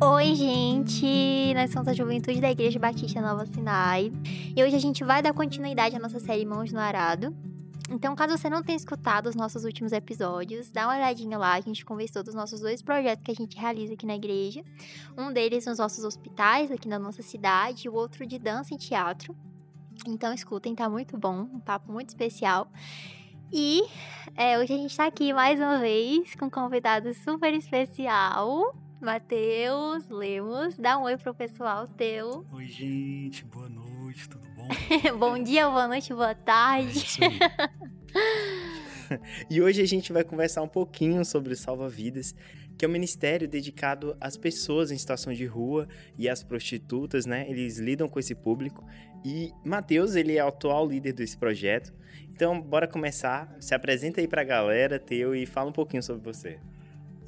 Oi, gente! Nós somos a Juventude da Igreja Batista Nova Sinai e hoje a gente vai dar continuidade à nossa série Mãos no Arado. Então, caso você não tenha escutado os nossos últimos episódios, dá uma olhadinha lá, a gente conversou dos nossos dois projetos que a gente realiza aqui na igreja. Um deles nos nossos hospitais aqui na nossa cidade o outro de dança e teatro. Então, escutem, tá muito bom, um papo muito especial. E é, hoje a gente tá aqui mais uma vez com um convidado super especial, Matheus Lemos. Dá um oi pro pessoal teu. Oi, gente, boa noite, tudo bom? bom dia, boa noite, boa tarde. É isso aí. e hoje a gente vai conversar um pouquinho sobre o Salva Vidas, que é um ministério dedicado às pessoas em situação de rua e às prostitutas, né? Eles lidam com esse público. E Matheus, ele é o atual líder desse projeto. Então, bora começar. Se apresenta aí pra galera, teu, e fala um pouquinho sobre você.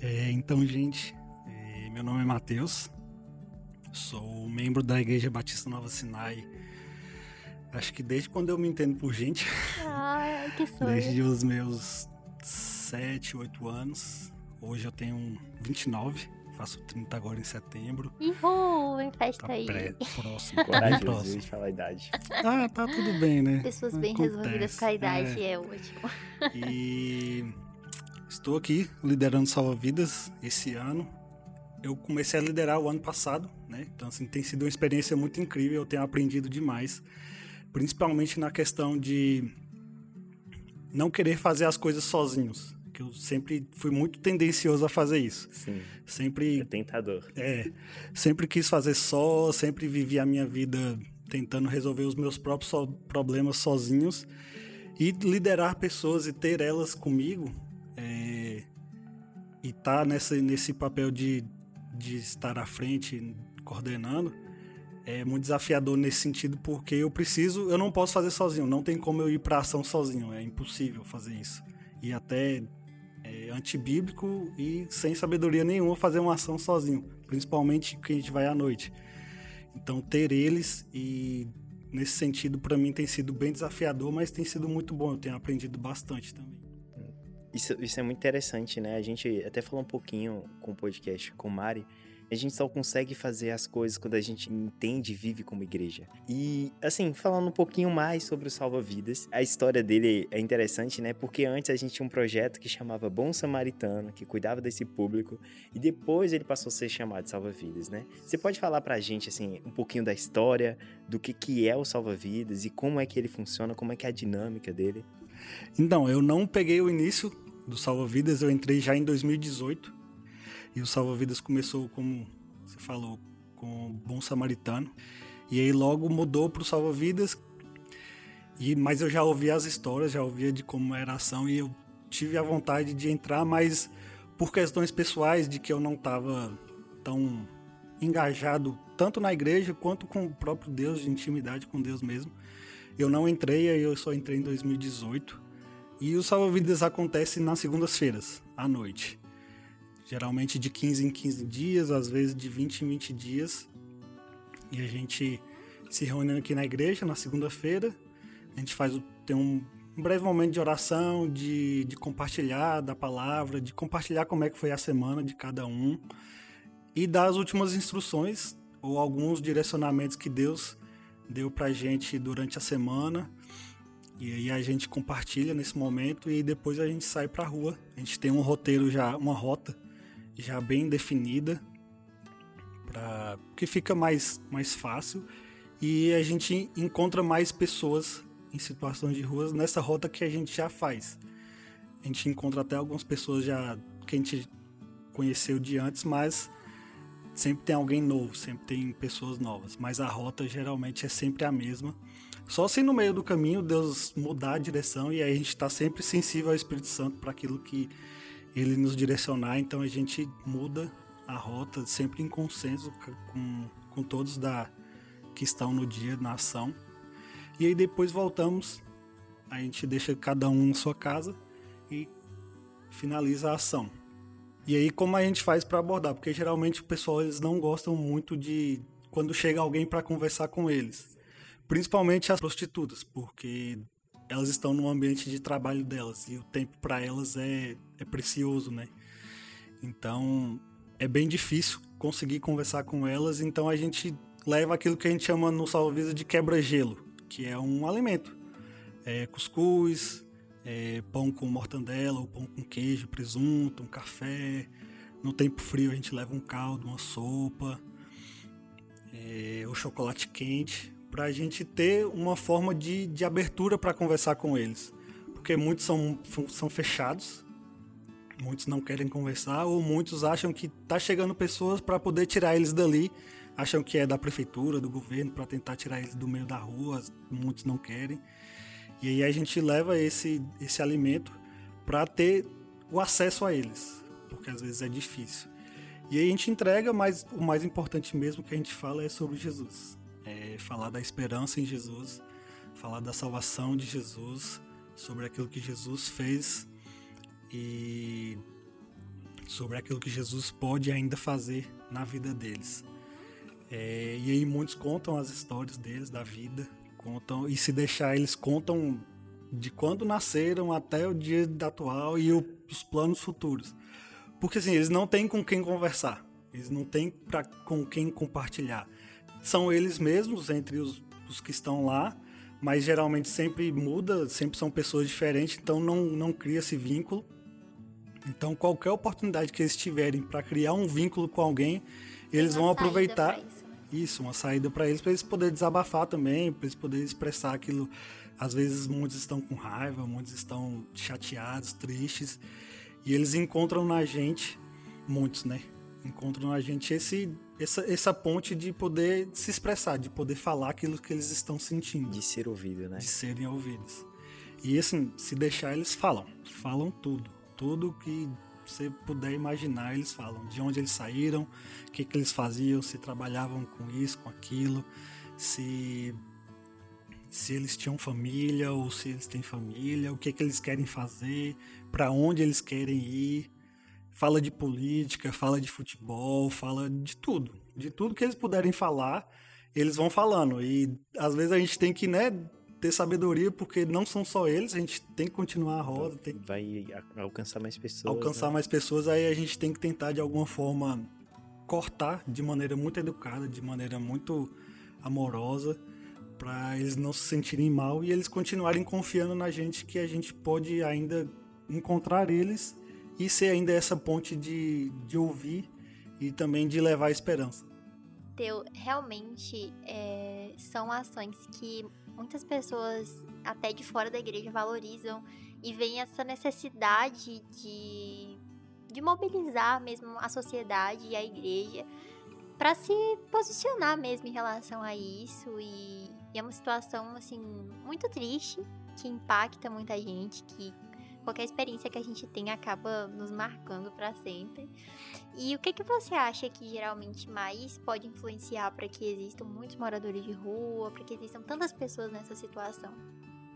É, então, gente, é, meu nome é Matheus. Sou membro da Igreja Batista Nova Sinai. Acho que desde quando eu me entendo por gente. Ah, que sonho. Desde os meus 7, 8 anos. Hoje eu tenho 29, faço 30 agora em setembro. Uhul, em festa tá aí. Pré, próximo, Corajoso próximo. de falar a idade. Ah, tá tudo bem, né? Pessoas bem Acontece, resolvidas com a idade, é, é ótimo. E estou aqui liderando Salva Vidas esse ano. Eu comecei a liderar o ano passado, né? Então, assim, tem sido uma experiência muito incrível, eu tenho aprendido demais. Principalmente na questão de não querer fazer as coisas sozinhos que eu sempre fui muito tendencioso a fazer isso. Sim. Sempre. É tentador. É. Sempre quis fazer só, sempre vivi a minha vida tentando resolver os meus próprios so problemas sozinhos. E liderar pessoas e ter elas comigo é, e estar tá nessa, nesse papel de, de estar à frente, coordenando, é muito desafiador nesse sentido, porque eu preciso, eu não posso fazer sozinho, não tem como eu ir para ação sozinho, é impossível fazer isso. E até é, antibíblico e sem sabedoria nenhuma fazer uma ação sozinho, principalmente que a gente vai à noite. Então, ter eles e nesse sentido para mim tem sido bem desafiador, mas tem sido muito bom. Eu tenho aprendido bastante também. Isso, isso é muito interessante, né? A gente até falou um pouquinho com o podcast com Mari a gente só consegue fazer as coisas quando a gente entende e vive como igreja. E, assim, falando um pouquinho mais sobre o Salva Vidas, a história dele é interessante, né? Porque antes a gente tinha um projeto que chamava Bom Samaritano, que cuidava desse público, e depois ele passou a ser chamado Salva Vidas, né? Você pode falar pra gente, assim, um pouquinho da história, do que, que é o Salva Vidas e como é que ele funciona, como é que é a dinâmica dele? Então, eu não peguei o início do Salva Vidas, eu entrei já em 2018 e o Salva Vidas começou, como você falou, com o Bom Samaritano. E aí logo mudou para o Salva Vidas. E, mas eu já ouvia as histórias, já ouvia de como era a ação e eu tive a vontade de entrar, mas por questões pessoais de que eu não estava tão engajado tanto na igreja quanto com o próprio Deus, de intimidade com Deus mesmo. Eu não entrei, aí eu só entrei em 2018. E o Salva Vidas acontece nas segundas-feiras, à noite geralmente de 15 em 15 dias, às vezes de 20 em 20 dias. E a gente se reúne aqui na igreja na segunda-feira. A gente faz tem um, um breve momento de oração, de, de compartilhar da palavra, de compartilhar como é que foi a semana de cada um e dar as últimas instruções ou alguns direcionamentos que Deus deu pra gente durante a semana. E aí a gente compartilha nesse momento e depois a gente sai pra rua. A gente tem um roteiro já, uma rota já bem definida, para que fica mais, mais fácil e a gente encontra mais pessoas em situações de ruas nessa rota que a gente já faz. A gente encontra até algumas pessoas já que a gente conheceu de antes, mas sempre tem alguém novo, sempre tem pessoas novas. Mas a rota geralmente é sempre a mesma. Só se no meio do caminho Deus mudar a direção e aí a gente está sempre sensível ao Espírito Santo para aquilo que ele nos direcionar, então a gente muda a rota sempre em consenso com, com todos da que estão no dia na ação. E aí depois voltamos, a gente deixa cada um na sua casa e finaliza a ação. E aí como a gente faz para abordar? Porque geralmente o pessoal eles não gostam muito de quando chega alguém para conversar com eles. Principalmente as prostitutas, porque elas estão no ambiente de trabalho delas e o tempo para elas é, é precioso, né? Então é bem difícil conseguir conversar com elas, então a gente leva aquilo que a gente chama no Salvisa de quebra-gelo, que é um alimento. É cuscuz, é pão com mortandela, ou pão com queijo, presunto, um café. No tempo frio a gente leva um caldo, uma sopa, é, o chocolate quente, para a gente ter uma forma de, de abertura para conversar com eles. Porque muitos são, são fechados, muitos não querem conversar, ou muitos acham que tá chegando pessoas para poder tirar eles dali, acham que é da prefeitura, do governo, para tentar tirar eles do meio da rua, muitos não querem. E aí a gente leva esse, esse alimento para ter o acesso a eles, porque às vezes é difícil. E aí a gente entrega, mas o mais importante mesmo que a gente fala é sobre Jesus. É falar da esperança em Jesus, falar da salvação de Jesus, sobre aquilo que Jesus fez e sobre aquilo que Jesus pode ainda fazer na vida deles. É, e aí muitos contam as histórias deles, da vida, contam e se deixar eles contam de quando nasceram até o dia atual e o, os planos futuros. Porque assim, eles não têm com quem conversar, eles não têm pra, com quem compartilhar. São eles mesmos entre os, os que estão lá, mas geralmente sempre muda, sempre são pessoas diferentes, então não, não cria esse vínculo. Então, qualquer oportunidade que eles tiverem para criar um vínculo com alguém, eles vão aproveitar. Isso, uma saída para eles, para eles poderem desabafar também, para eles poderem expressar aquilo. Às vezes, muitos estão com raiva, muitos estão chateados, tristes, e eles encontram na gente, muitos, né? Encontram na gente esse, essa, essa ponte de poder se expressar, de poder falar aquilo que eles estão sentindo. De ser ouvido, né? De serem ouvidos. E assim, se deixar, eles falam. Falam tudo tudo que você puder imaginar, eles falam de onde eles saíram, o que, que eles faziam, se trabalhavam com isso, com aquilo, se se eles tinham família ou se eles têm família, o que, que eles querem fazer, para onde eles querem ir. Fala de política, fala de futebol, fala de tudo. De tudo que eles puderem falar, eles vão falando. E às vezes a gente tem que, né, ter sabedoria, porque não são só eles, a gente tem que continuar a roda. Tem... Vai alcançar mais pessoas. Alcançar né? mais pessoas, aí a gente tem que tentar de alguma forma cortar de maneira muito educada, de maneira muito amorosa, para eles não se sentirem mal e eles continuarem confiando na gente que a gente pode ainda encontrar eles e ser ainda essa ponte de, de ouvir e também de levar esperança. Teu, realmente é, são ações que muitas pessoas, até de fora da igreja, valorizam e veem essa necessidade de, de mobilizar mesmo a sociedade e a igreja para se posicionar mesmo em relação a isso. E, e é uma situação, assim, muito triste, que impacta muita gente, que qualquer experiência que a gente tem acaba nos marcando para sempre. E o que, que você acha que geralmente mais pode influenciar para que existam muitos moradores de rua, para que existam tantas pessoas nessa situação?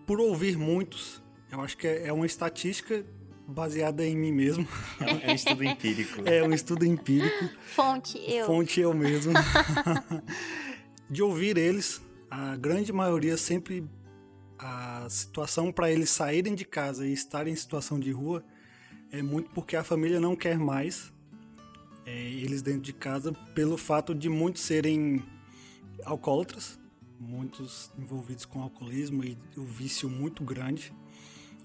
Por ouvir muitos, eu acho que é uma estatística baseada em mim mesmo. É um estudo empírico. É um estudo empírico. Fonte eu. Fonte eu mesmo. de ouvir eles, a grande maioria sempre a situação para eles saírem de casa e estarem em situação de rua é muito porque a família não quer mais é, eles dentro de casa pelo fato de muitos serem alcoólatras, muitos envolvidos com alcoolismo e o vício muito grande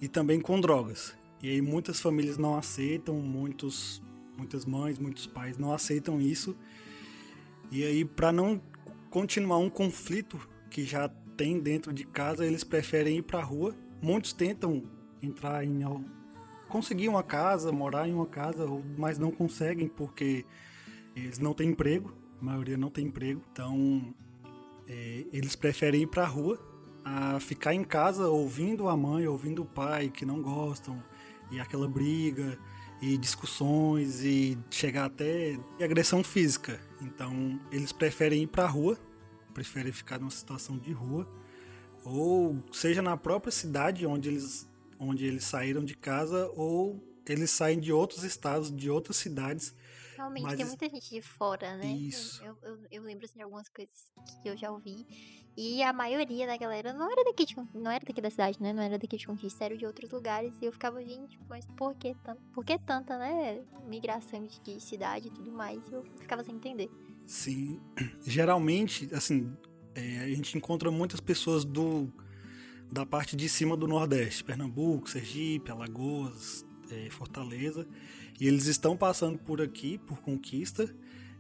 e também com drogas. E aí muitas famílias não aceitam, muitos, muitas mães, muitos pais não aceitam isso. E aí para não continuar um conflito que já tem dentro de casa, eles preferem ir para a rua. Muitos tentam entrar em conseguir uma casa, morar em uma casa, mas não conseguem porque eles não têm emprego. A maioria não tem emprego, então é, eles preferem ir para a rua a ficar em casa ouvindo a mãe, ouvindo o pai que não gostam e aquela briga e discussões e chegar até agressão física. Então eles preferem ir para a rua preferem ficar numa situação de rua, ou seja na própria cidade onde eles, onde eles saíram de casa, ou eles saem de outros estados, de outras cidades, Realmente, Mas tem muita gente de fora, né? Eu- Isso. Eu, eu, eu lembro assim, de algumas coisas que eu já ouvi. E a maioria da galera não era daqui de, não era daqui da cidade, né? Não era daqui de Conquista, era de outros lugares. E eu ficava, gente, mas por que, tan- por que tanta, né? Migração de, de cidade e tudo mais. E eu ficava sem entender. Sim, geralmente, assim, é, a gente encontra muitas pessoas do da parte de cima do Nordeste, Pernambuco, Sergipe, Alagoas, é, Fortaleza, e eles estão passando por aqui, por conquista,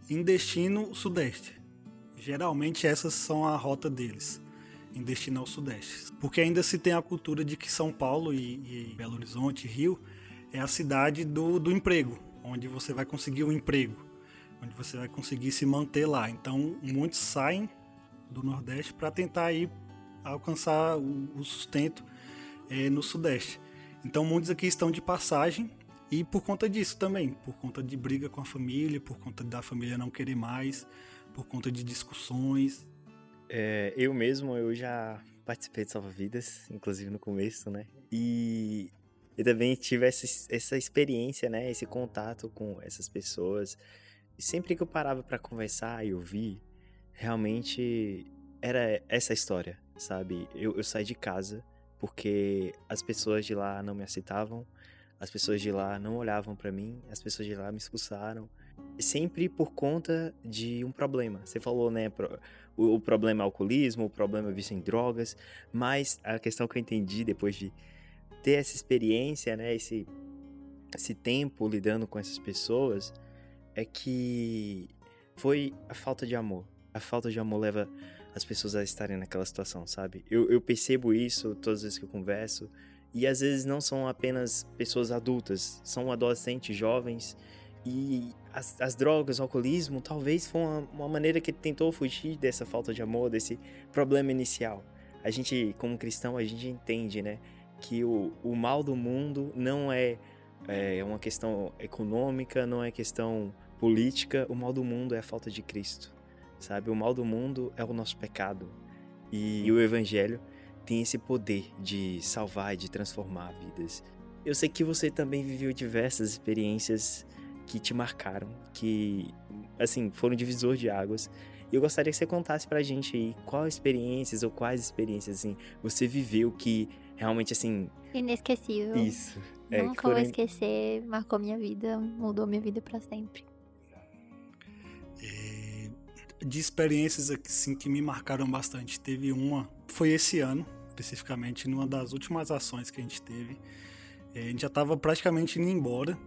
em destino Sudeste. Geralmente essas são a rota deles, em destino ao Sudeste. Porque ainda se tem a cultura de que São Paulo e, e Belo Horizonte, Rio, é a cidade do, do emprego, onde você vai conseguir um emprego onde você vai conseguir se manter lá. Então, muitos saem do Nordeste para tentar ir alcançar o, o sustento eh, no Sudeste. Então, muitos aqui estão de passagem e por conta disso também, por conta de briga com a família, por conta da família não querer mais, por conta de discussões. É, eu mesmo, eu já participei de Salva Vidas, inclusive no começo, né? E eu também tive essa, essa experiência, né? Esse contato com essas pessoas. E sempre que eu parava para conversar e ouvir, realmente era essa história, sabe? Eu, eu saí de casa porque as pessoas de lá não me aceitavam, as pessoas de lá não olhavam para mim, as pessoas de lá me expulsaram. Sempre por conta de um problema. Você falou, né? o problema é alcoolismo, o problema é vício em drogas, mas a questão que eu entendi depois de ter essa experiência, né? Esse, esse tempo lidando com essas pessoas, é que foi a falta de amor. A falta de amor leva as pessoas a estarem naquela situação, sabe? Eu, eu percebo isso todas as vezes que eu converso. E às vezes não são apenas pessoas adultas, são adolescentes, jovens. E as, as drogas, o alcoolismo, talvez foi uma, uma maneira que ele tentou fugir dessa falta de amor, desse problema inicial. A gente, como cristão, a gente entende, né? Que o, o mal do mundo não é, é uma questão econômica, não é questão política. O mal do mundo é a falta de Cristo, sabe? O mal do mundo é o nosso pecado. E o Evangelho tem esse poder de salvar e de transformar vidas. Eu sei que você também viveu diversas experiências que te marcaram, que, assim, foram divisor de águas. E eu gostaria que você contasse pra gente aí quais experiências ou quais experiências, assim, você viveu que realmente, assim, Inesquecível. isso. é, Nunca vou foram- esquecer, marcou minha vida, mudou minha vida pra sempre. De experiências assim, que me marcaram bastante. Teve uma, foi esse ano, especificamente, numa das últimas ações que a gente teve. É, a gente já estava praticamente indo embora.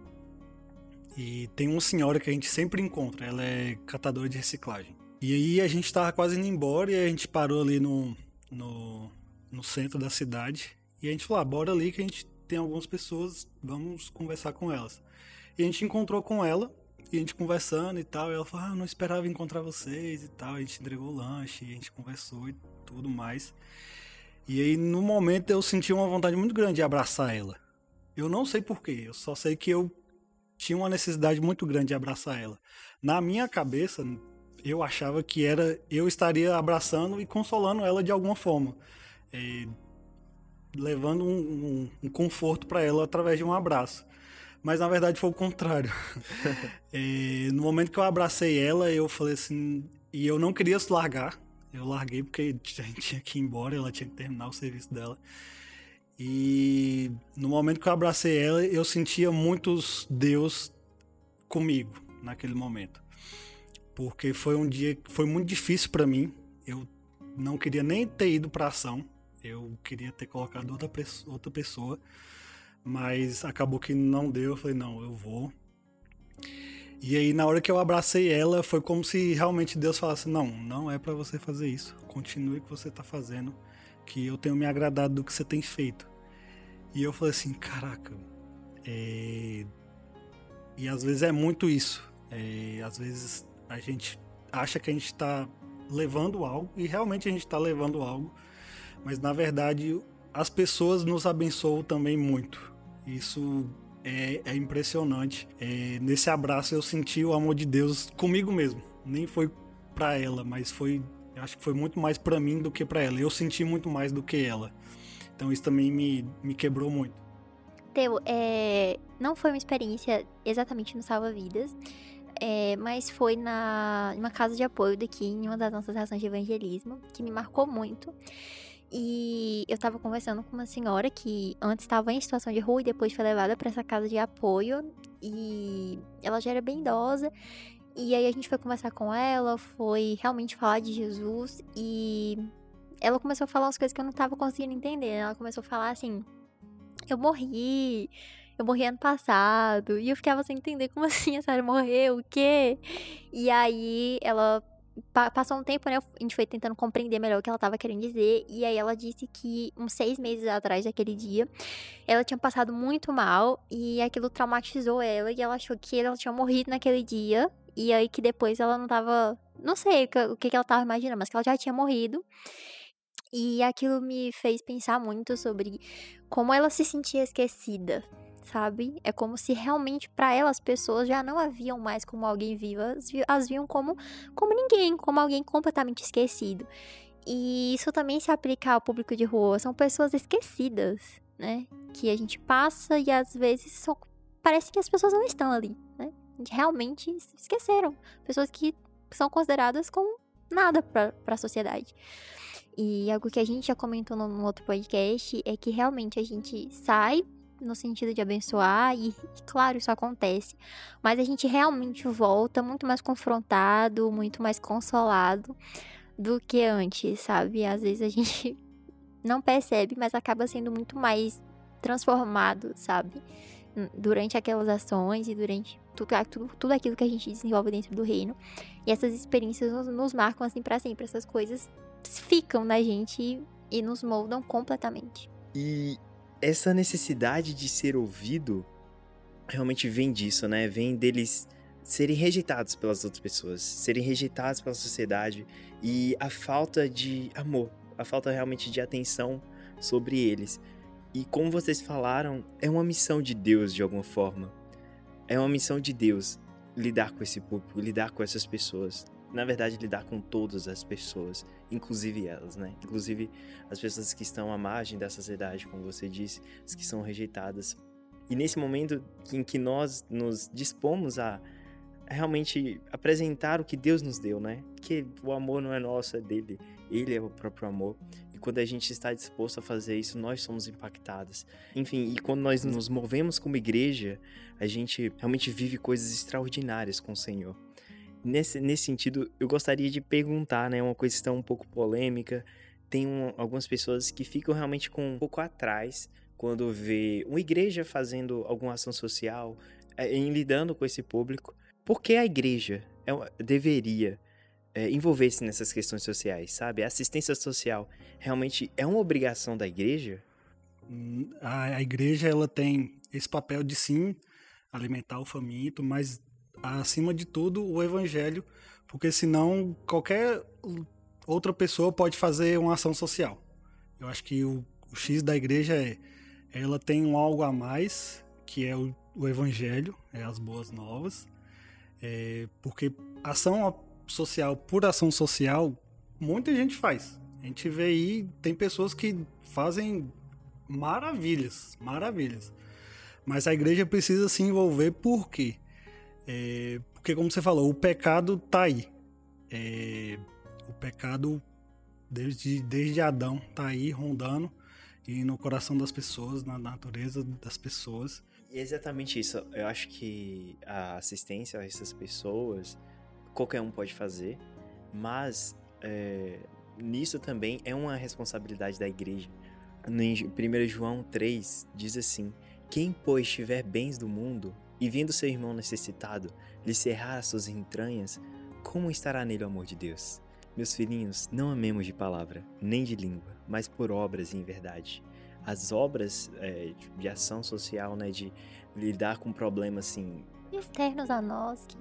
E tem uma senhora que a gente sempre encontra, ela é catadora de reciclagem. E aí a gente estava quase indo embora e a gente parou ali no, no, no centro da cidade. E a gente falou, ah, bora ali que a gente tem algumas pessoas, vamos conversar com elas. E a gente encontrou com ela, e a gente conversando e tal, e ela falou, ah, não esperava encontrar vocês e tal. A gente entregou o lanche, a gente conversou e tudo mais. E aí, no momento, eu senti uma vontade muito grande de abraçar ela. Eu não sei porquê, eu só sei que eu tinha uma necessidade muito grande de abraçar ela. Na minha cabeça, eu achava que era eu estaria abraçando e consolando ela de alguma forma. É, levando um, um- um conforto para ela através de um abraço. Mas na verdade foi o contrário. É, no momento que eu abracei ela, eu falei assim. E eu não queria se largar. Eu larguei porque a gente tinha que ir embora, ela tinha que terminar o serviço dela. E no momento que eu abracei ela, eu sentia muitos Deus comigo naquele momento. Porque foi um dia que foi muito difícil para mim. Eu não queria nem ter ido para ação. Eu queria ter colocado outra, outra pessoa. Mas acabou que não deu. Eu falei, não, eu vou. E aí, na hora que eu abracei ela, foi como se realmente Deus falasse: Não, não é para você fazer isso. Continue o que você tá fazendo, que eu tenho me agradado do que você tem feito. E eu falei assim: Caraca. é, E às vezes é muito isso. É, Às vezes a gente acha que a gente tá levando algo, e realmente a gente tá levando algo, mas na verdade as pessoas nos abençoam também muito. Isso é, é impressionante. É, nesse abraço eu senti o amor de Deus comigo mesmo. Nem foi pra ela, mas foi, acho que foi muito mais pra mim do que pra ela. Eu senti muito mais do que ela. Então isso também me, me quebrou muito. Teu, é, não foi uma experiência exatamente no Salva Vidas. é, mas foi na uma casa de apoio daqui, em uma das nossas ações de evangelismo, que me marcou muito. E eu tava conversando com uma senhora que antes estava em situação de rua e depois foi levada para essa casa de apoio. E ela já era bem idosa. E aí a gente foi conversar com ela, foi realmente falar de Jesus. E ela começou a falar umas coisas que eu não tava conseguindo entender. Ela começou a falar assim: Eu morri. Eu morri ano passado. E eu ficava sem entender como assim a Sarah morreu, o quê? E aí ela passou um tempo, né? A gente foi tentando compreender melhor o que ela estava querendo dizer. E aí ela disse que uns seis meses atrás daquele dia, ela tinha passado muito mal e aquilo traumatizou ela. E ela achou que ela tinha morrido naquele dia. E aí que depois ela não tava. Não sei o que, que ela tava imaginando, mas que ela já tinha morrido. E aquilo me fez pensar muito sobre como ela se sentia esquecida, sabe? É como se realmente para elas pessoas já não haviam mais como alguém viva, as viam como como ninguém, como alguém completamente esquecido. E isso também se aplica ao público de rua, são pessoas esquecidas, né? Que a gente passa e às vezes só parece que as pessoas não estão ali, né? Realmente esqueceram, pessoas que são consideradas como nada para a sociedade. E algo que a gente já comentou no outro podcast é que realmente a gente sai no sentido de abençoar, e, e, claro, isso acontece, mas a gente realmente volta muito mais confrontado, muito mais consolado do que antes, sabe? Às vezes a gente não percebe, mas acaba sendo muito mais transformado, sabe? Durante aquelas ações e durante tudo, tudo, tudo aquilo que a gente desenvolve dentro do reino. E essas experiências nos, nos marcam assim para sempre. Essas coisas ficam na gente e, e nos moldam completamente. E essa necessidade de ser ouvido realmente vem disso, né? Vem deles serem rejeitados pelas outras pessoas, serem rejeitados pela sociedade e a falta de amor, a falta realmente de atenção sobre eles. E como vocês falaram, é uma missão de Deus de alguma forma. É uma missão de Deus lidar com esse público, lidar com essas pessoas na verdade, lidar com todas as pessoas, inclusive elas, né? Inclusive as pessoas que estão à margem da sociedade, como você disse, as que são rejeitadas. E nesse momento em que nós nos dispomos a realmente apresentar o que Deus nos deu, né? Que o amor não é nosso, é dele. Ele é o próprio amor. E quando a gente está disposto a fazer isso, nós somos impactados. Enfim, e quando nós nos movemos como igreja, a gente realmente vive coisas extraordinárias com o Senhor nesse, nesse sentido, eu gostaria de perguntar, né? Uma questão um pouco polêmica. Tem um, algumas pessoas que ficam realmente com um pouco atrás quando vê uma igreja fazendo alguma ação social, é, em lidando com esse público. Por que a igreja é, deveria é, envolver-se nessas questões sociais, sabe? A assistência social realmente é uma obrigação da igreja? Hum, a, a igreja ela tem esse papel de sim alimentar o faminto, mas acima de tudo, o evangelho, porque senão qualquer outra pessoa pode fazer uma ação social. Eu acho que o, o X da igreja é ela tem um algo a mais, que é o, o evangelho, é as boas novas, é, porque ação social por ação social, muita gente faz. A gente vê aí, tem pessoas que fazem maravilhas, maravilhas. Mas a igreja precisa se envolver por quê? É, porque, como você falou, o pecado tá aí. É, o pecado, desde, desde Adão, tá aí rondando e no coração das pessoas, na natureza das pessoas. E é exatamente isso. Eu acho que a assistência a essas pessoas, qualquer um pode fazer, mas é, nisso também é uma responsabilidade da igreja. No 1 João 3 diz assim: Quem, pois, tiver bens do mundo e vendo seu irmão necessitado lhe cerrar as suas entranhas, como estará nele o amor de Deus? Meus filhinhos, não amemos de palavra, nem de língua, mas por obras e em verdade. As obras é, de ação social, né, de lidar com problemas assim. externos a nós, que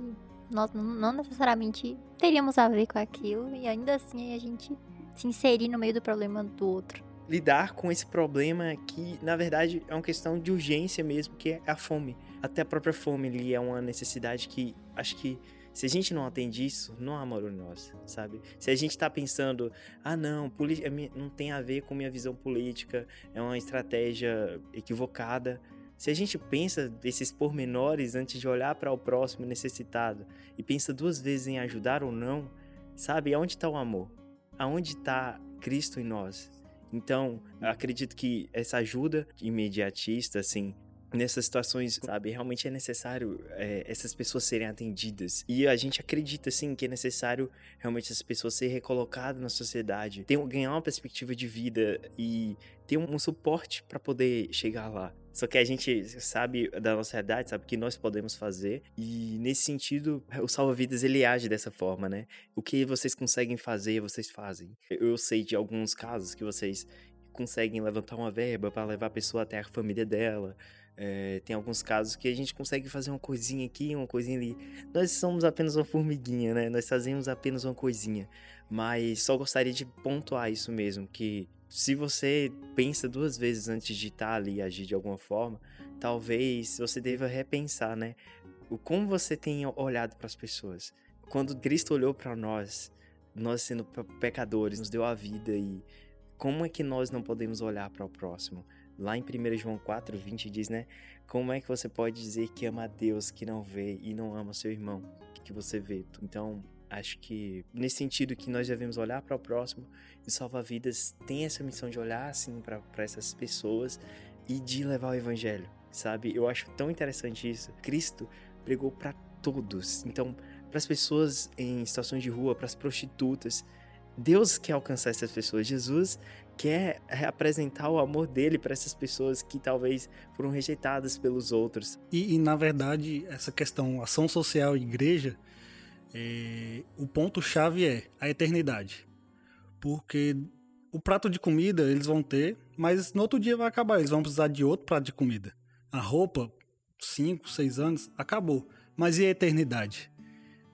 nós não necessariamente teríamos a ver com aquilo, e ainda assim a gente se inserir no meio do problema do outro. Lidar com esse problema que, na verdade, é uma questão de urgência mesmo, que é a fome até a própria fome ali é uma necessidade que acho que se a gente não atende isso, não há amor em nós, sabe? Se a gente tá pensando, ah não, não tem a ver com minha visão política, é uma estratégia equivocada. Se a gente pensa desses pormenores antes de olhar para o próximo necessitado e pensa duas vezes em ajudar ou não, sabe? Aonde está o amor? Aonde está Cristo em nós? Então, acredito que essa ajuda imediatista, assim, nessas situações, sabe, realmente é necessário é, essas pessoas serem atendidas. E a gente acredita, sim, que é necessário realmente essas pessoas serem recolocadas na sociedade, ter, ganhar uma perspectiva de vida e ter um, um suporte para poder chegar lá. Só que a gente sabe da nossa realidade, sabe que nós podemos fazer. E nesse sentido, o salva-vidas ele age dessa forma, né? O que vocês conseguem fazer, vocês fazem. Eu sei de alguns casos que vocês conseguem levantar uma verba para levar a pessoa até a família dela. É, tem alguns casos que a gente consegue fazer uma coisinha aqui, uma coisinha ali. Nós somos apenas uma formiguinha, né? Nós fazemos apenas uma coisinha. Mas só gostaria de pontuar isso mesmo, que se você pensa duas vezes antes de estar ali e agir de alguma forma, talvez você deva repensar, né? O como você tem olhado para as pessoas. Quando Cristo olhou para nós, nós sendo pecadores, nos deu a vida e como é que nós não podemos olhar para o próximo? Lá em 1 João 4, 20 diz, né? Como é que você pode dizer que ama a Deus que não vê e não ama seu irmão que você vê? Então, acho que nesse sentido que nós devemos olhar para o próximo e salvar vidas tem essa missão de olhar assim para essas pessoas e de levar o evangelho, sabe? Eu acho tão interessante isso. Cristo pregou para todos. Então, para as pessoas em situações de rua, para as prostitutas, Deus quer alcançar essas pessoas. Jesus quer apresentar o amor dele para essas pessoas que talvez foram rejeitadas pelos outros. E, e na verdade, essa questão ação social e igreja, é, o ponto-chave é a eternidade. Porque o prato de comida eles vão ter, mas no outro dia vai acabar. Eles vão precisar de outro prato de comida. A roupa, 5, 6 anos, acabou. Mas e a eternidade?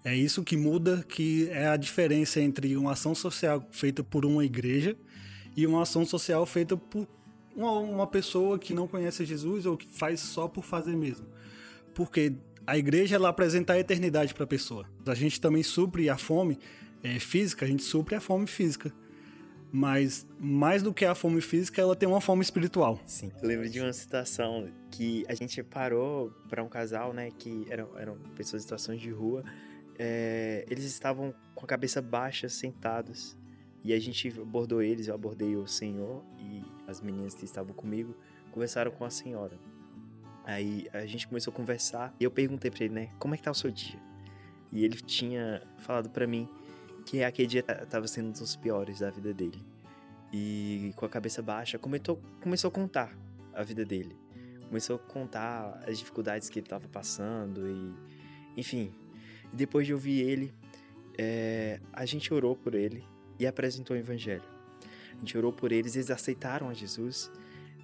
É isso que muda, que é a diferença entre uma ação social feita por uma igreja e uma ação social feita por uma, uma pessoa que não conhece Jesus ou que faz só por fazer mesmo. Porque a igreja ela apresenta a eternidade para a pessoa. A gente também supre a fome é, física, a gente supre a fome física. Mas mais do que a fome física, ela tem uma fome espiritual. Sim. Eu lembro de uma situação que a gente parou para um casal, né, que eram, eram pessoas em situações de rua é, eles estavam com a cabeça baixa, sentados. E a gente abordou eles, eu abordei o senhor e as meninas que estavam comigo conversaram com a senhora. Aí a gente começou a conversar e eu perguntei para ele, né, como é que tá o seu dia? E ele tinha falado para mim que aquele dia tava sendo um dos piores da vida dele. E com a cabeça baixa, começou, começou a contar a vida dele. Começou a contar as dificuldades que ele tava passando e enfim, e depois de ouvir ele, é, a gente orou por ele e apresentou o evangelho. A gente orou por eles, eles aceitaram a Jesus.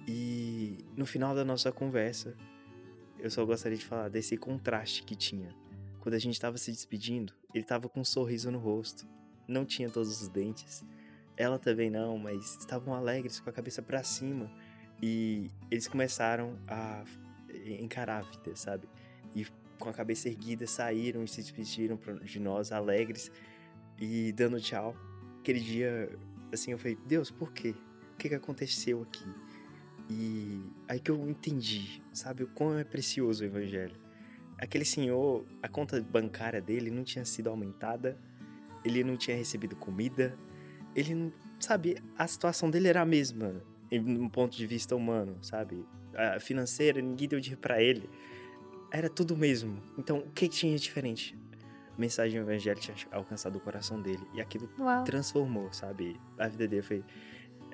E no final da nossa conversa, eu só gostaria de falar desse contraste que tinha. Quando a gente estava se despedindo, ele estava com um sorriso no rosto, não tinha todos os dentes. Ela também não, mas estavam alegres, com a cabeça para cima. E eles começaram a encarar a vida, sabe? E com a cabeça erguida, saíram e se despediram de nós, alegres e dando tchau. Aquele dia, assim, eu falei, Deus, por quê? O que, que aconteceu aqui? E aí que eu entendi, sabe, o quão é precioso o evangelho. Aquele senhor, a conta bancária dele não tinha sido aumentada, ele não tinha recebido comida, ele não, sabe, a situação dele era a mesma, no ponto de vista humano, sabe? A financeira, ninguém deu dinheiro para ele era tudo mesmo. Então, o que tinha diferente? A mensagem evangélica tinha alcançado o coração dele. E aquilo Uau. transformou, sabe? A vida dele foi.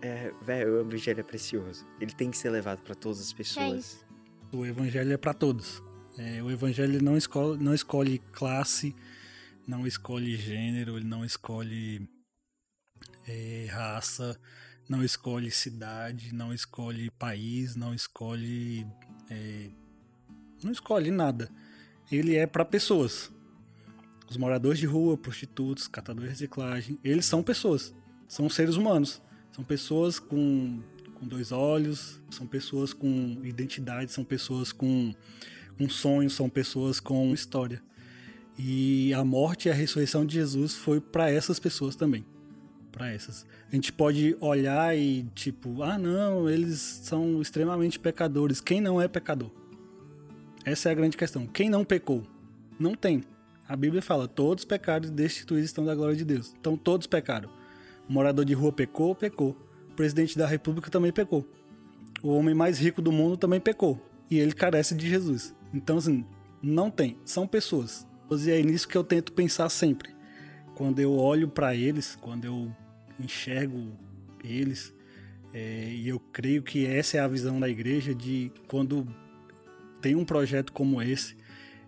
É, velho, o evangelho é precioso. Ele tem que ser levado para todas as pessoas. É o evangelho é para todos. É, o evangelho não escolhe, não escolhe classe, não escolhe gênero, ele não escolhe é, raça, não escolhe cidade, não escolhe país, não escolhe é, não escolhe nada. Ele é para pessoas. Os moradores de rua, prostitutos, catadores de reciclagem, eles são pessoas. São seres humanos. São pessoas com, com dois olhos, são pessoas com identidade, são pessoas com, com sonhos, são pessoas com história. E a morte e a ressurreição de Jesus foi para essas pessoas também. Para essas. A gente pode olhar e tipo, ah, não, eles são extremamente pecadores. Quem não é pecador? Essa é a grande questão. Quem não pecou? Não tem. A Bíblia fala: todos pecados destituídos estão da glória de Deus. Então todos pecaram. Morador de rua pecou, pecou. O presidente da república também pecou. O homem mais rico do mundo também pecou. E ele carece de Jesus. Então, assim, não tem. São pessoas. E é nisso que eu tento pensar sempre. Quando eu olho para eles, quando eu enxergo eles, é, e eu creio que essa é a visão da igreja de quando tem um projeto como esse,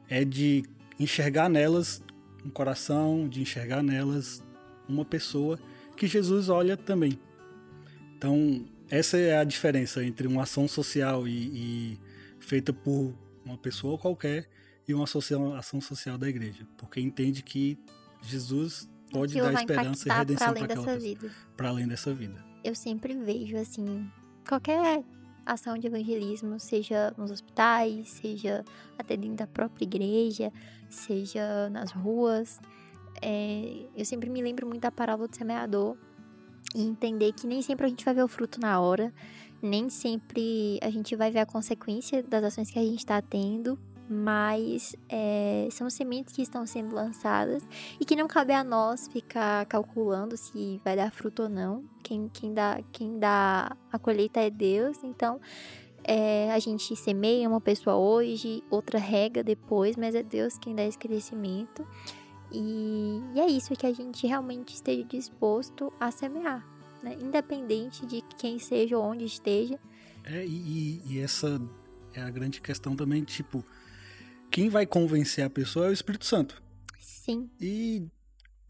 é de enxergar nelas um coração, de enxergar nelas uma pessoa que Jesus olha também. Então, essa é a diferença entre uma ação social e, e feita por uma pessoa qualquer e uma social, ação social da igreja, porque entende que Jesus pode dar esperança e redenção para pessoa, para além dessa vida. Eu sempre vejo assim, qualquer ação de evangelismo, seja nos hospitais, seja até dentro da própria igreja, seja nas ruas, é, eu sempre me lembro muito da parábola do semeador e entender que nem sempre a gente vai ver o fruto na hora, nem sempre a gente vai ver a consequência das ações que a gente está tendo, mas é, são sementes que estão sendo lançadas e que não cabe a nós ficar calculando se vai dar fruto ou não. Quem, quem, dá, quem dá a colheita é Deus, então é, a gente semeia uma pessoa hoje, outra rega depois, mas é Deus quem dá esse crescimento. E, e é isso que a gente realmente esteja disposto a semear, né? independente de quem seja ou onde esteja. É, e, e essa é a grande questão também, tipo, quem vai convencer a pessoa é o Espírito Santo. Sim. E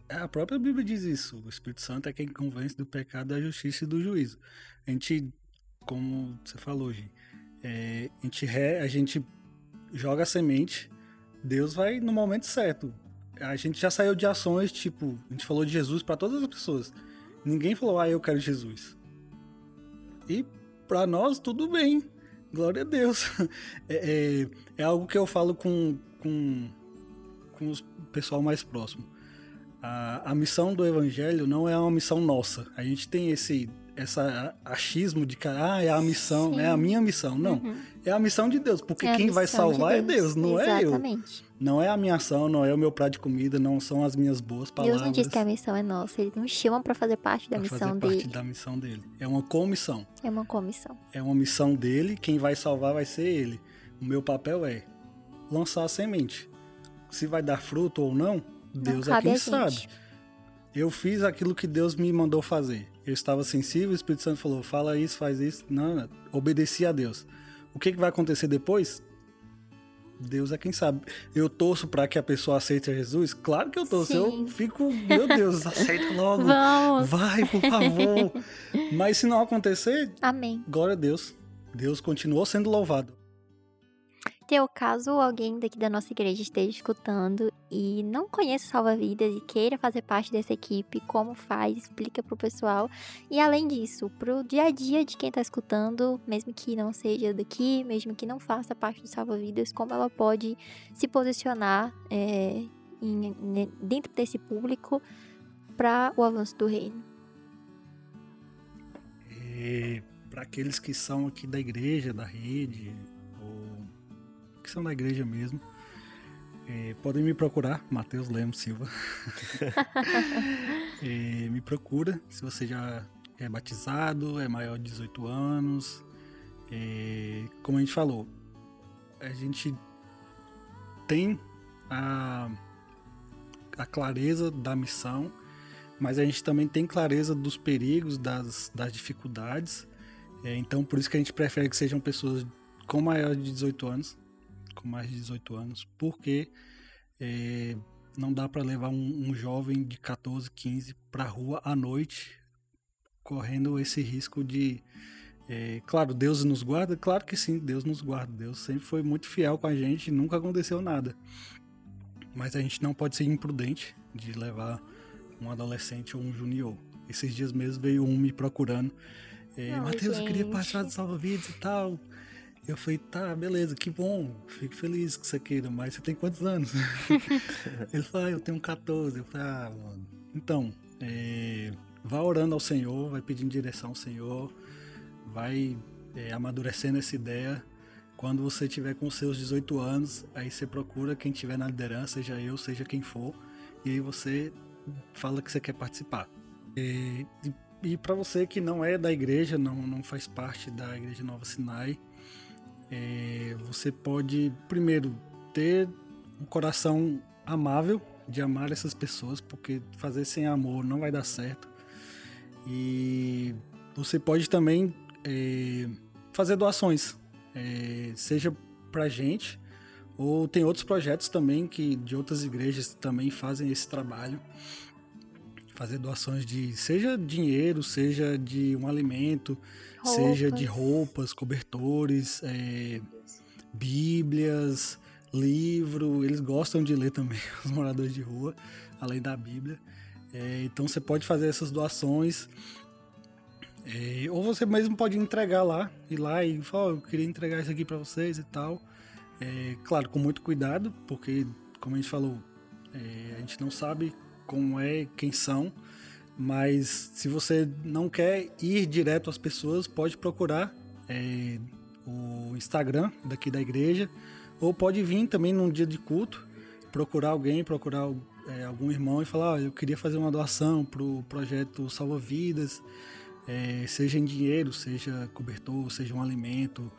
a própria Bíblia diz isso. O Espírito Santo é quem convence do pecado, da justiça e do juízo. A gente, como você falou, Gi, é, a, gente re, a gente joga a semente, Deus vai no momento certo. A gente já saiu de ações, tipo, a gente falou de Jesus para todas as pessoas. Ninguém falou, ah, eu quero Jesus. E para nós, tudo bem. Glória a Deus. É, é, é, algo que eu falo com, com, com o pessoal mais próximo. A, a missão do evangelho não é uma missão nossa. A gente tem esse essa achismo de que ah, é a missão, Sim. é a minha missão. Não. Uhum. É a missão de Deus, porque é quem vai salvar de Deus. é Deus, não Exatamente. é eu. Não é a minha ação, não é o meu prato de comida, não são as minhas boas palavras. Deus não diz que a missão é nossa, ele nos chama para fazer parte da pra missão fazer dele. parte da missão dele. É uma comissão. É uma comissão. É uma missão dele, quem vai salvar vai ser ele. O meu papel é lançar a semente. Se vai dar fruto ou não, Deus não é quem sabe. Eu fiz aquilo que Deus me mandou fazer eu estava sensível, o Espírito Santo falou: fala isso, faz isso. Não, não. obedeci a Deus. O que, que vai acontecer depois? Deus é quem sabe. Eu torço para que a pessoa aceite a Jesus? Claro que eu torço. Sim. Eu fico, meu Deus, aceita logo. Vamos. Vai, por favor. Mas se não acontecer, Amém. Glória a Deus. Deus continuou sendo louvado teu caso alguém daqui da nossa igreja esteja escutando e não conhece Salva-Vidas e queira fazer parte dessa equipe, como faz, explica pro pessoal. E além disso, pro dia a dia de quem tá escutando, mesmo que não seja daqui, mesmo que não faça parte do Salva-Vidas, como ela pode se posicionar é, em, dentro desse público para o avanço do reino. para aqueles que são aqui da igreja, da rede, que são da igreja mesmo. É, podem me procurar, Matheus Lemos Silva. é, me procura se você já é batizado, é maior de 18 anos. É, como a gente falou, a gente tem a, a clareza da missão, mas a gente também tem clareza dos perigos, das, das dificuldades. É, então, por isso que a gente prefere que sejam pessoas com maior de 18 anos, com mais de 18 anos, porque é, não dá para levar um, um, jovem de 14, 15 para a rua à noite, correndo esse risco de. É, claro, Deus nos guarda? Claro que sim, Deus nos guarda. Deus sempre foi muito fiel com a gente, nunca aconteceu nada. Mas a gente não pode ser imprudente de levar um adolescente ou um junior. Esses dias mesmo veio um me procurando. É, Matheus, eu queria participar do Salva-Vidas e tal. Eu falei, tá, beleza, que bom, fico feliz que você queira, mas você tem quantos anos? Ele falou, ah, eu tenho 14. Eu falei, ah, mano, então, é, vá orando ao Senhor, vai pedindo direção ao Senhor, vai é, amadurecendo essa ideia. Quando você tiver com seus 18 anos, aí você procura quem tiver na liderança, seja eu, seja quem for, e aí você fala que você quer participar. E, e, e para você que não é da igreja, não, não faz parte da Igreja Nova Sinai, é, você pode, primeiro, ter um coração amável de amar essas pessoas, porque fazer sem amor não vai dar certo. E você pode também é, fazer doações, é, seja pra gente, ou tem outros projetos também que de outras igrejas também fazem esse trabalho. Fazer doações de seja dinheiro, seja de um alimento, roupas. seja de roupas, cobertores, é, bíblias, livro. Eles gostam de ler também, os moradores de rua, além da Bíblia. É, então você pode fazer essas doações. É, ou você mesmo pode entregar lá, ir lá e falar, oh, eu queria entregar isso aqui para vocês e tal. Claro, com muito cuidado, porque, como a gente falou, é, a gente não sabe como é, quem são, mas se você não quer ir direto às pessoas, pode procurar é, o Instagram daqui da igreja, ou pode vir também num dia de culto, procurar alguém, procurar é, algum irmão e falar: oh, eu queria fazer uma doação para o projeto Salva Vidas, é, seja em dinheiro, seja cobertor, seja um alimento,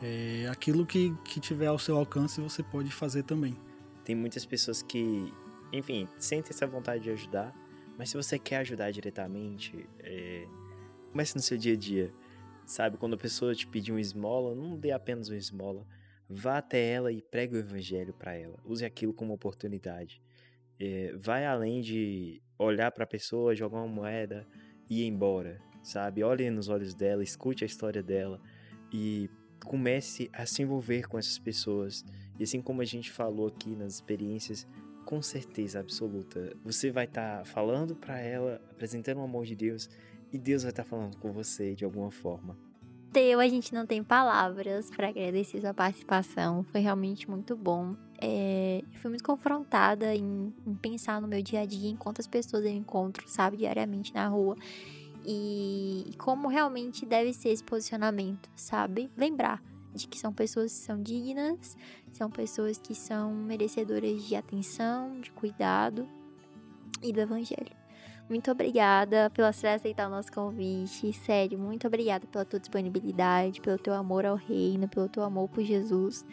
é, aquilo que, que tiver ao seu alcance você pode fazer também. Tem muitas pessoas que, enfim, sentem essa vontade de ajudar, mas se você quer ajudar diretamente, é, comece no seu dia a dia. Sabe, quando a pessoa te pedir um esmola, não dê apenas um esmola. Vá até ela e pregue o evangelho para ela. Use aquilo como oportunidade. É, vai além de olhar para a pessoa, jogar uma moeda e ir embora, sabe? Olhe nos olhos dela, escute a história dela e comece a se envolver com essas pessoas. E assim como a gente falou aqui nas experiências, com certeza absoluta, você vai estar tá falando para ela, apresentando o amor de Deus, e Deus vai estar tá falando com você de alguma forma. Teu, a gente não tem palavras para agradecer sua participação, foi realmente muito bom. É, eu fui muito confrontada em, em pensar no meu dia a dia, em quantas pessoas eu encontro, sabe, diariamente na rua e como realmente deve ser esse posicionamento, sabe? Lembrar de que são pessoas que são dignas, são pessoas que são merecedoras de atenção, de cuidado e do evangelho. Muito obrigada pela aceitar o nosso convite. Sério, muito obrigada pela tua disponibilidade, pelo teu amor ao reino, pelo teu amor por Jesus.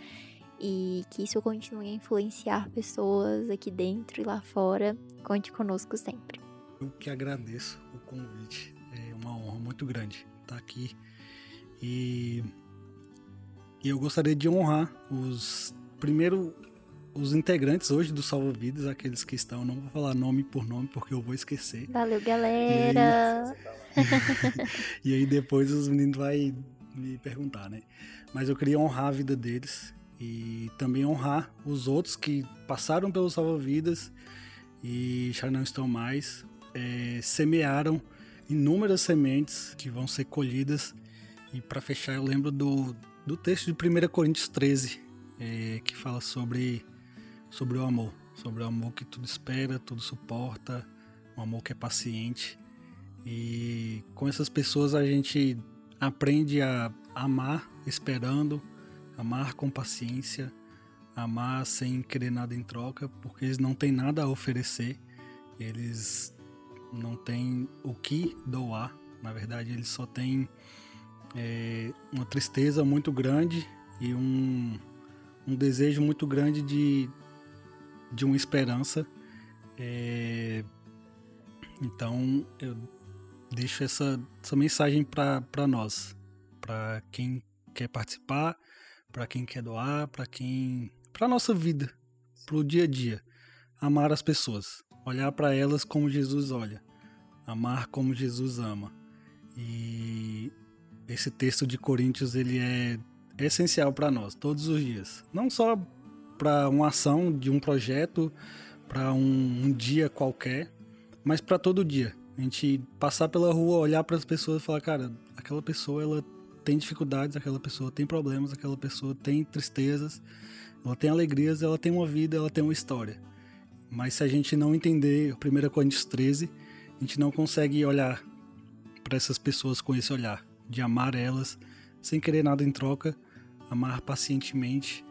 E que isso continue a influenciar pessoas aqui dentro e lá fora. Conte conosco sempre. Eu que agradeço o convite uma honra muito grande estar aqui. E, e eu gostaria de honrar os primeiro os integrantes hoje do Salva Vidas, aqueles que estão, não vou falar nome por nome porque eu vou esquecer. Valeu, galera. E aí, e aí depois os meninos vai me perguntar, né? Mas eu queria honrar a vida deles e também honrar os outros que passaram pelo Salva Vidas e já não estão mais, é, semearam inúmeras sementes que vão ser colhidas. E para fechar, eu lembro do, do texto de 1 Coríntios 13, é, que fala sobre, sobre o amor. Sobre o amor que tudo espera, tudo suporta, um amor que é paciente. E com essas pessoas a gente aprende a amar esperando, amar com paciência, amar sem querer nada em troca, porque eles não têm nada a oferecer. Eles não tem o que doar. Na verdade, ele só tem é, uma tristeza muito grande e um, um desejo muito grande de, de uma esperança. É, então, eu deixo essa, essa mensagem para nós, para quem quer participar, para quem quer doar, para quem. para nossa vida, para o dia a dia. Amar as pessoas olhar para elas como Jesus olha, amar como Jesus ama. E esse texto de Coríntios ele é essencial para nós todos os dias, não só para uma ação de um projeto, para um, um, dia qualquer, mas para todo dia. A gente passar pela rua, olhar para as pessoas e falar, cara, aquela pessoa ela tem dificuldades, aquela pessoa tem problemas, aquela pessoa tem tristezas, ela tem alegrias, ela tem uma vida, ela tem uma história. Mas se a gente não entender 1 Coríntios 13, a gente não consegue olhar para essas pessoas com esse olhar, de amar elas sem querer nada em troca, amar pacientemente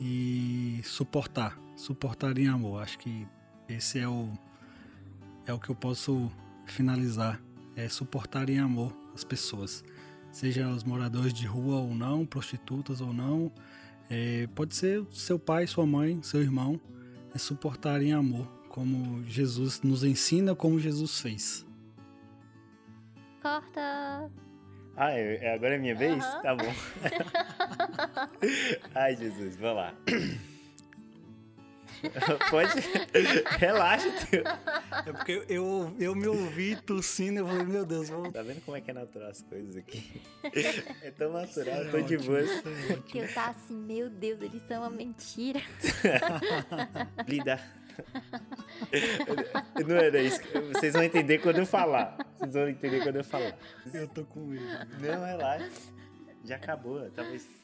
e suportar, suportar em amor. Acho que esse é o é o que eu posso finalizar, é suportar em amor as pessoas, seja os moradores de rua ou não, prostitutas ou não, é, pode ser seu pai, sua mãe, seu irmão, é suportar em amor, como Jesus nos ensina, como Jesus fez. Corta! Ah, é, é agora é minha vez? Aham. Tá bom. Ai, Jesus, vai lá. Pode. Relaxa, tio. É porque eu, eu me ouvi tossindo, eu falei, meu Deus, vou. Tá vendo como é que é natural as coisas aqui? É tão natural, tô de boa. Que eu tá assim, meu Deus, eles são uma mentira. Lida. Não era isso. Vocês vão entender quando eu falar. Vocês vão entender quando eu falar. Eu tô com medo. Não, relaxa. Já acabou. Talvez